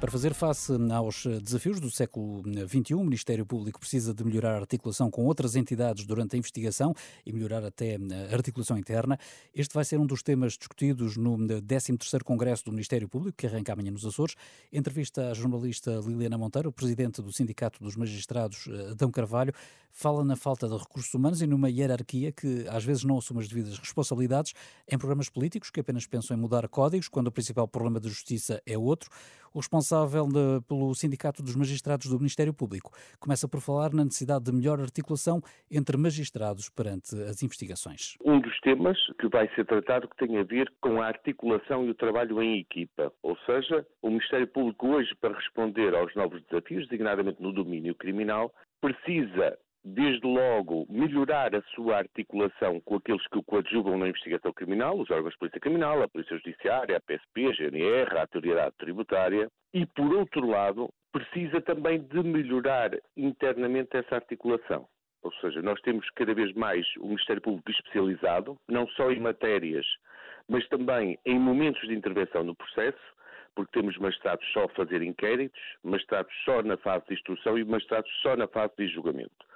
Para fazer face aos desafios do século XXI, o Ministério Público precisa de melhorar a articulação com outras entidades durante a investigação e melhorar até a articulação interna. Este vai ser um dos temas discutidos no 13º Congresso do Ministério Público, que arranca amanhã nos Açores. Entrevista à jornalista Liliana Monteiro, presidente do Sindicato dos Magistrados, Adão Carvalho, fala na falta de recursos humanos e numa hierarquia que às vezes não assume as devidas responsabilidades em programas políticos que apenas pensam em mudar códigos, quando o principal problema da justiça é outro. O responsável de, pelo Sindicato dos Magistrados do Ministério Público começa por falar na necessidade de melhor articulação entre magistrados perante as investigações. Um dos temas que vai ser tratado que tem a ver com a articulação e o trabalho em equipa, ou seja, o Ministério Público hoje, para responder aos novos desafios, designadamente no domínio criminal, precisa desde logo, melhorar a sua articulação com aqueles que o coadjuvam na investigação criminal, os órgãos de polícia criminal, a polícia judiciária, a PSP, a GNR, a autoridade tributária, e, por outro lado, precisa também de melhorar internamente essa articulação. Ou seja, nós temos cada vez mais o Ministério Público especializado, não só em matérias, mas também em momentos de intervenção no processo, porque temos magistrados só a fazer inquéritos, magistrados só na fase de instrução e magistrados só na fase de julgamento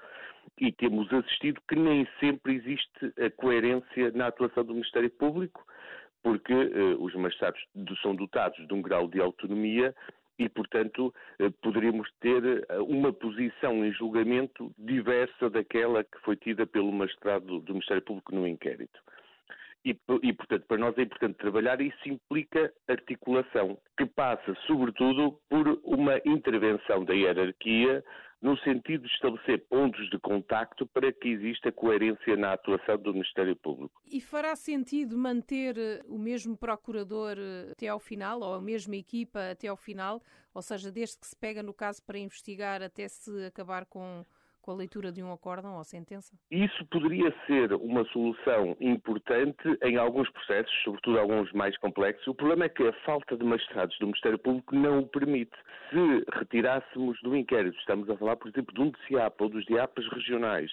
e temos assistido que nem sempre existe a coerência na atuação do Ministério Público, porque uh, os magistrados são dotados de um grau de autonomia e, portanto, uh, poderíamos ter uh, uma posição em julgamento diversa daquela que foi tida pelo magistrado do Ministério Público no inquérito. E, e, portanto, para nós é importante trabalhar e isso implica articulação, que passa, sobretudo, por uma intervenção da hierarquia no sentido de estabelecer pontos de contacto para que exista coerência na atuação do Ministério Público. E fará sentido manter eh, o mesmo procurador eh, até ao final, ou a mesma equipa até ao final, ou seja, desde que se pega no caso para investigar até se acabar com com a leitura de um acórdão ou sentença? Isso poderia ser uma solução importante em alguns processos, sobretudo alguns mais complexos. O problema é que a falta de magistrados do Ministério Público não o permite. Se retirássemos do inquérito, estamos a falar, por exemplo, de um DCAP ou dos DIAPs regionais,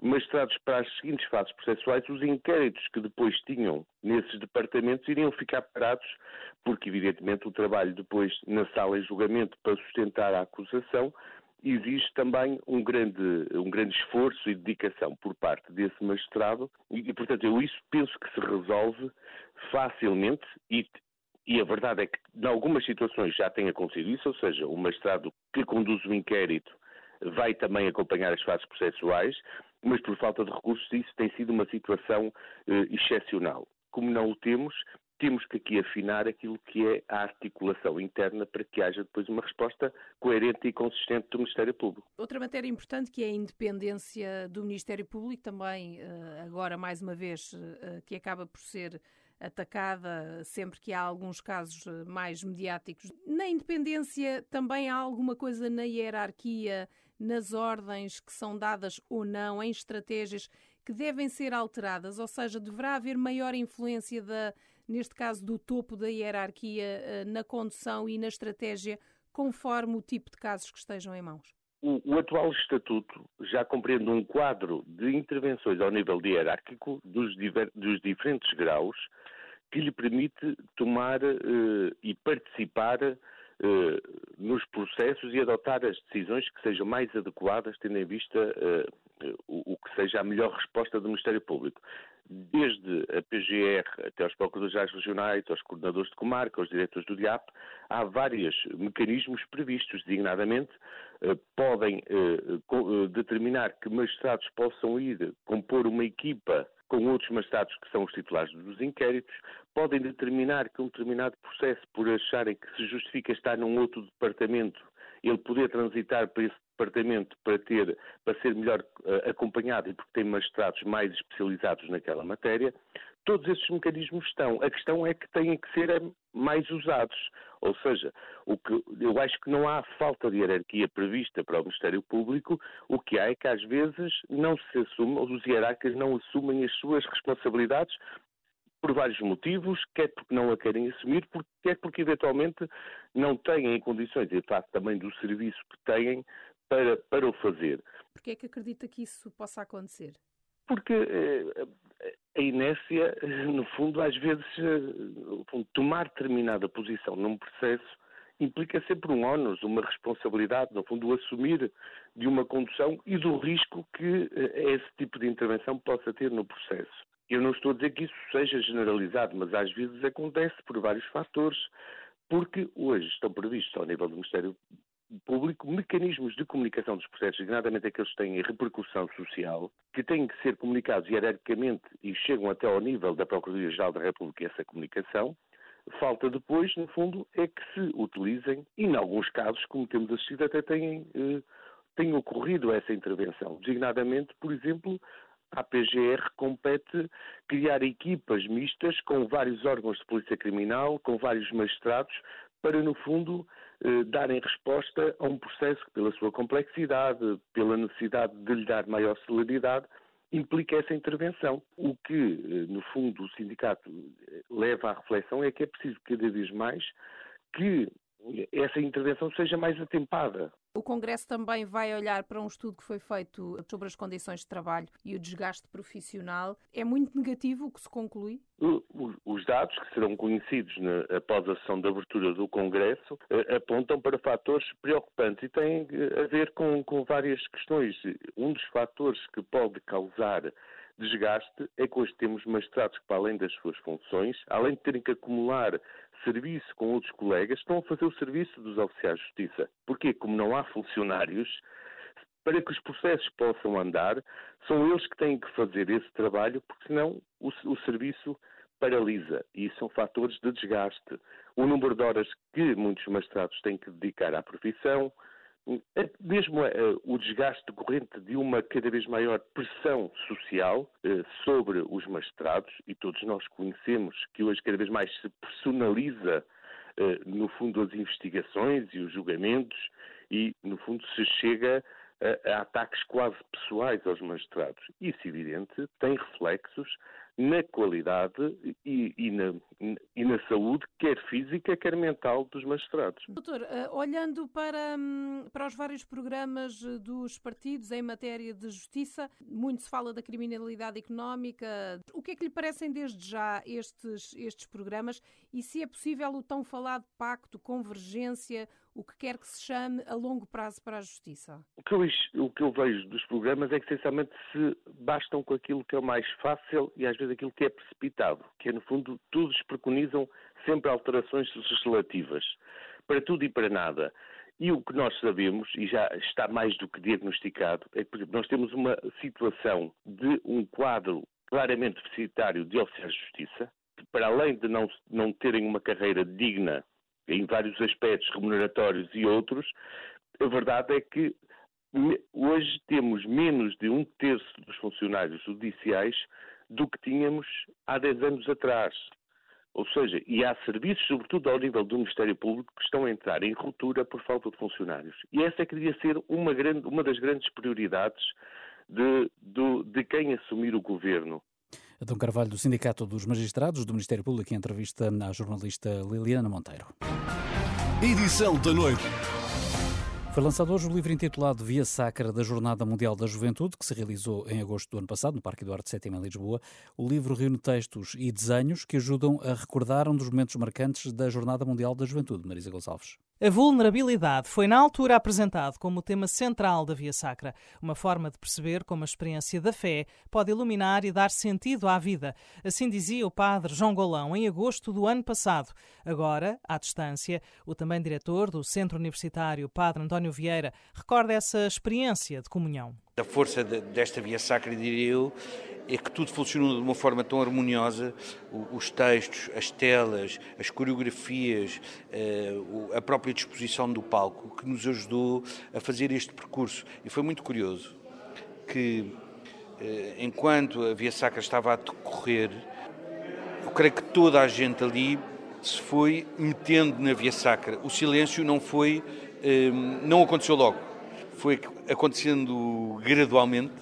magistrados para as seguintes fases processuais, os inquéritos que depois tinham nesses departamentos iriam ficar parados, porque evidentemente o trabalho depois na sala de julgamento para sustentar a acusação exige também um grande, um grande esforço e dedicação por parte desse magistrado e, e, portanto, eu isso penso que se resolve facilmente e, e a verdade é que, em algumas situações já tem acontecido isso, ou seja, o magistrado que conduz o inquérito vai também acompanhar as fases processuais, mas por falta de recursos isso tem sido uma situação eh, excepcional. Como não o temos, temos que aqui afinar aquilo que é a articulação interna para que haja depois uma resposta coerente e consistente do Ministério Público. Outra matéria importante que é a independência do Ministério Público, também eh, agora mais uma vez eh, que acaba por ser atacada sempre que há alguns casos eh, mais mediáticos. Na independência também há alguma coisa na hierarquia, nas ordens que são dadas ou não, em estratégias que devem ser alteradas, ou seja, deverá haver maior influência da, neste caso, do topo da hierarquia eh, na condução e na estratégia, conforme o tipo de casos que estejam em mãos? O, o, atual estatuto já compreende um quadro de intervenções ao nível hierárquico dos, diver, dos diferentes graus que lhe permite tomar uh, e participar uh, nos processos e adotar as decisões que sejam mais adequadas, tendo em vista uh, o, o, que seja a melhor resposta do Ministério Público desde a PGR até aos procuradores regionais, aos coordenadores de comarca, aos diretores do DIAP, há vários mecanismos previstos, designadamente, eh, podem eh, eh, determinar que magistrados possam ir compor uma equipa com outros magistrados que são os titulares dos inquéritos, podem determinar que um determinado processo, por acharem que se justifica estar num outro departamento, ele poder transitar para esse departamento para ter, para ser melhor uh, acompanhado e porque tem magistrados mais especializados naquela matéria, todos esses mecanismos estão. A questão é que têm que ser eh, mais usados. Ou seja, o que, eu acho que não há falta de hierarquia prevista para o Ministério Público, o que há é que às vezes não se assume, os hierarcas não assumem as suas responsabilidades por vários motivos, quer porque não a querem assumir, quer porque eventualmente não têm condições, e face também do serviço que têm, para, para o fazer. Porquê é que acredita que isso possa acontecer? Porque eh, a inércia, no fundo, às vezes, eh, tomar determinada posição num processo implica sempre um ónus, uma responsabilidade, no fundo, o assumir de uma condução e do risco que eh, esse tipo de intervenção possa ter no processo. Eu não estou a dizer que isso seja generalizado, mas às vezes acontece por vários fatores, porque hoje estão previstos ao nível do Ministério público mecanismos de comunicação dos processos, designadamente aqueles que têm repercussão social, que têm que ser comunicados hierarquicamente e chegam até ao nível da Procuradoria-Geral da República essa comunicação. Falta depois, no fundo, é que se utilizem, e em alguns casos, como temos assistido, até têm, eh, tem ocorrido essa intervenção. Designadamente, por exemplo, a PGR compete criar equipas mistas com vários órgãos de polícia criminal, com vários magistrados, para, no fundo, eh, darem resposta a um processo que, pela sua complexidade, pela necessidade de lhe dar maior celeridade, implica essa intervenção. O que, eh, no fundo, o sindicato eh, leva à reflexão é que é preciso cada vez mais que essa intervenção seja mais atempada. O Congresso também vai olhar para um estudo que foi feito sobre as condições de trabalho e o desgaste profissional. É muito negativo o que se conclui? Os dados que serão conhecidos após a sessão de abertura do Congresso eh, apontam para fatores preocupantes e têm a ver com, com várias questões. Um dos fatores que pode causar desgaste é que hoje temos magistrados que, para além das suas funções, além de terem que acumular serviço com outros colegas, estão a fazer o serviço dos oficiais de justiça. Porque, como não há funcionários, para que os processos possam andar, são eles que têm que fazer esse trabalho, porque senão o, o serviço paralisa. E são fatores de desgaste. O número de horas que muitos magistrados têm que dedicar à profissão, mesmo uh, o desgaste decorrente de uma cada vez maior pressão social uh, sobre os magistrados, e todos nós conhecemos que hoje cada vez mais se personaliza, no fundo, as investigações e os julgamentos, e, no fundo, se chega a, a ataques quase pessoais aos magistrados. Isso, evidente, tem reflexos na qualidade e, e, na, e, na, saúde, quer física, quer mental, dos magistrados. Doutor, eh, olhando para, hum, para os vários programas eh, dos partidos em matéria de justiça, muito se fala da criminalidade económica. O que é que lhe parecem desde já estes, estes programas e se é possível o tão falado pacto, convergência, o que quer que se chame a longo prazo para a justiça? O que eu, o que eu vejo dos programas é que essencialmente se bastam com aquilo que é o mais fácil e às vezes aquilo que é precipitado, que é no fundo todos preconizam sempre alterações legislativas, para tudo e para nada. E o que nós sabemos, e já está mais do que diagnosticado, é que, por exemplo, nós temos uma situação de um quadro claramente deficitário de oficiais de justiça, que para além de não, não terem uma carreira digna em vários aspectos remuneratórios e outros, a verdade é que hoje temos menos de um terço dos funcionários judiciais do que tínhamos há 10 anos atrás. Ou seja, e há serviços, sobretudo ao nível do Ministério Público, que estão a entrar em ruptura por falta de funcionários. E essa queria ser uma, grande, uma das grandes prioridades de, de, de quem assumir o governo. Adão Carvalho, do Sindicato dos Magistrados do Ministério Público, em entrevista à jornalista Liliana Monteiro. Edição da noite. Foi lançado hoje o livro intitulado Via Sacra da Jornada Mundial da Juventude, que se realizou em agosto do ano passado, no Parque Eduardo VII, em Lisboa. O livro reúne textos e desenhos que ajudam a recordar um dos momentos marcantes da Jornada Mundial da Juventude. Marisa Gonçalves. A vulnerabilidade foi na altura apresentado como o tema central da Via Sacra, uma forma de perceber como a experiência da fé pode iluminar e dar sentido à vida. Assim dizia o padre João Golão em agosto do ano passado. Agora, à distância, o também diretor do Centro Universitário, Padre António Vieira, recorda essa experiência de comunhão. A força desta Via Sacra, diria eu, é que tudo funcionou de uma forma tão harmoniosa, os textos, as telas, as coreografias, eh, a própria disposição do palco, que nos ajudou a fazer este percurso. E foi muito curioso que, eh, enquanto a Via Sacra estava a decorrer, eu creio que toda a gente ali se foi metendo na Via Sacra. O silêncio não foi, eh, não aconteceu logo, foi acontecendo gradualmente,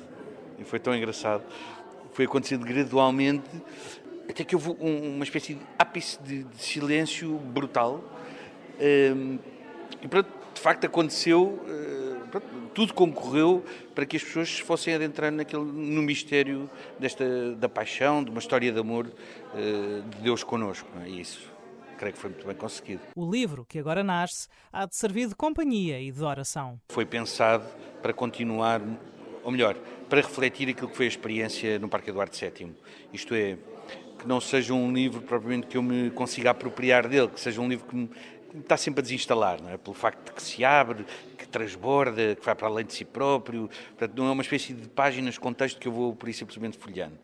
e foi tão engraçado, foi acontecendo gradualmente, até que houve uma espécie de ápice de, de silêncio brutal. Um, e pronto, de facto aconteceu, uh, pronto, tudo concorreu para que as pessoas fossem adentrando naquele, no mistério desta, da paixão, de uma história de amor uh, de Deus connosco. É isso? Creio que foi muito bem conseguido. O livro, que agora nasce, há de servir de companhia e de oração. Foi pensado para continuar ou melhor, para refletir aquilo que foi a experiência no Parque Eduardo VII. Isto é, que não seja um livro propriamente que eu me consiga apropriar dele, que seja um livro que me, que me está sempre a desinstalar, não é? pelo facto de que se abre, que transborda, que vai para além de si próprio. Portanto, não é uma espécie de páginas com texto que eu vou por isso simplesmente folheando.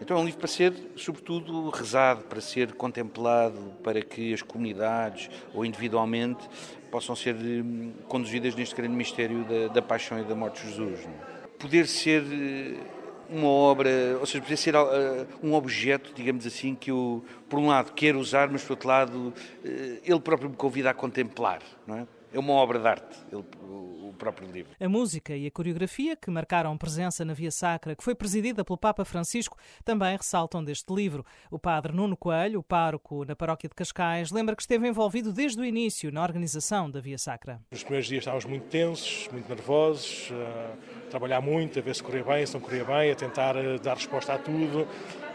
Então é um livro para ser, sobretudo, rezado, para ser contemplado, para que as comunidades ou individualmente possam ser hum, conduzidas neste grande mistério da, da paixão e da morte de Jesus. É? poder ser eh, uma obra, ou seja, poder ser uh, um objeto, digamos assim, que eu, por um lado, quero usar, mas por outro lado, uh, ele próprio me convida a contemplar, não é? É uma obra de arte, ele, o próprio livro. A música e a coreografia, que marcaram presença na Via Sacra, que foi presidida pelo Papa Francisco, também ressaltam deste livro. O padre Nuno Coelho, o pároco na paróquia de Cascais, lembra que esteve envolvido desde o início na organização da Via Sacra. Nos primeiros dias estávamos muito tensos, muito nervosos, a trabalhar muito, a ver se corria bem, se não corria bem, a tentar eh, dar resposta a tudo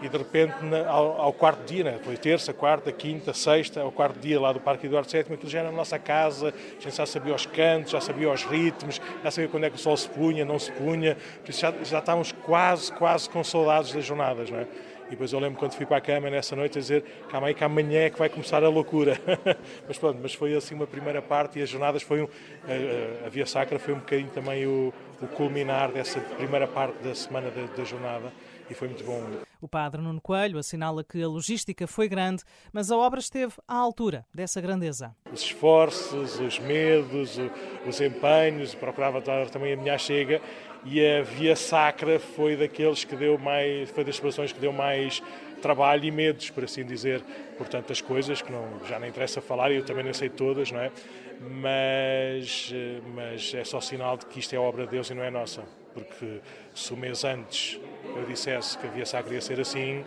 e de repente ao, ao quarto dia, né? foi terça, quarta, quinta, sexta, ao quarto dia lá do Parque Eduardo VII, aquilo já era na nossa casa, a gente já sabia os cantos, já sabia os ritmos, já sabia quando é que o sol se punha, não se punha, já, já estávamos quase, quase com saudades das jornadas, não é? depois eu lembro quando fui para a cama nessa noite a dizer calma aí que amanhã é que vai começar a loucura. <laughs> mas pronto, mas foi assim uma primeira parte e as jornadas foi um, a, a Via Sacra foi um bocadinho também o, o culminar dessa primeira parte da semana da, da jornada e foi muito bom. O padre Nuno Coelho assinala que a logística foi grande, mas a obra esteve à altura dessa grandeza. Os esforços, os medos, os empenhos, procurava também a minha chega e a Via Sacra foi daqueles que deu mais, foi das exposições que deu mais trabalho e medos, por assim dizer, por tantas coisas que não, já não interessa falar e eu também não sei todas, não é? Mas, mas é só sinal de que isto é obra de Deus e não é nossa, porque se o mês antes eu dissesse que a Via Sacra ia ser assim,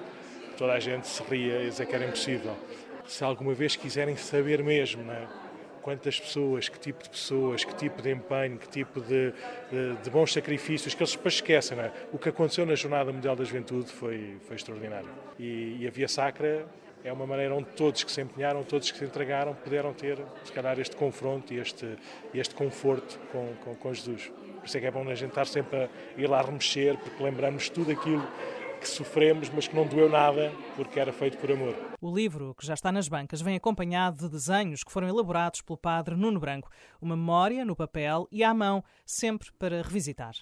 toda a gente se ria e dizia que era impossível. Se alguma vez quiserem saber mesmo, não é? quantas pessoas, que tipo de pessoas, que tipo de empenho, que tipo de, de, de bons sacrifícios, que eles depois esquecem. É? O que aconteceu na Jornada Mundial da Juventude foi, foi extraordinário. E, e, a Via Sacra é uma maneira onde todos que se empenharam, todos que se entregaram, puderam ter, se calhar, este confronto e este, este conforto com, com, com Jesus. Por isso é que é bom a gente estar sempre a ir lá remexer, porque lembramos tudo aquilo que sofremos, mas que não doeu nada porque era feito por amor. O livro, que já está nas bancas, vem acompanhado de desenhos que foram elaborados pelo padre Nuno Branco. Uma memória no papel e à mão, sempre para revisitar.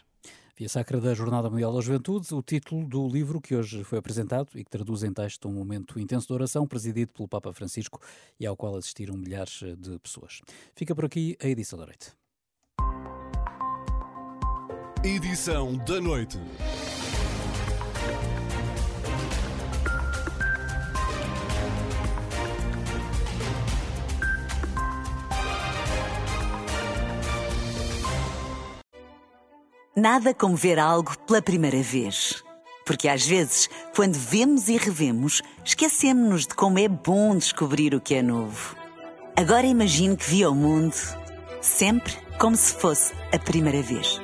Via Sacra da Jornada Mundial da Juventude, o título do livro que hoje foi apresentado e que traduz em texto um momento intenso de oração presidido pelo Papa Francisco e ao qual assistiram milhares de pessoas. Fica por aqui a edição da noite. Edição da noite. Nada como ver algo pela primeira vez. Porque às vezes, quando vemos e revemos, esquecemos-nos de como é bom descobrir o que é novo. Agora imagine que viu o mundo sempre como se fosse a primeira vez.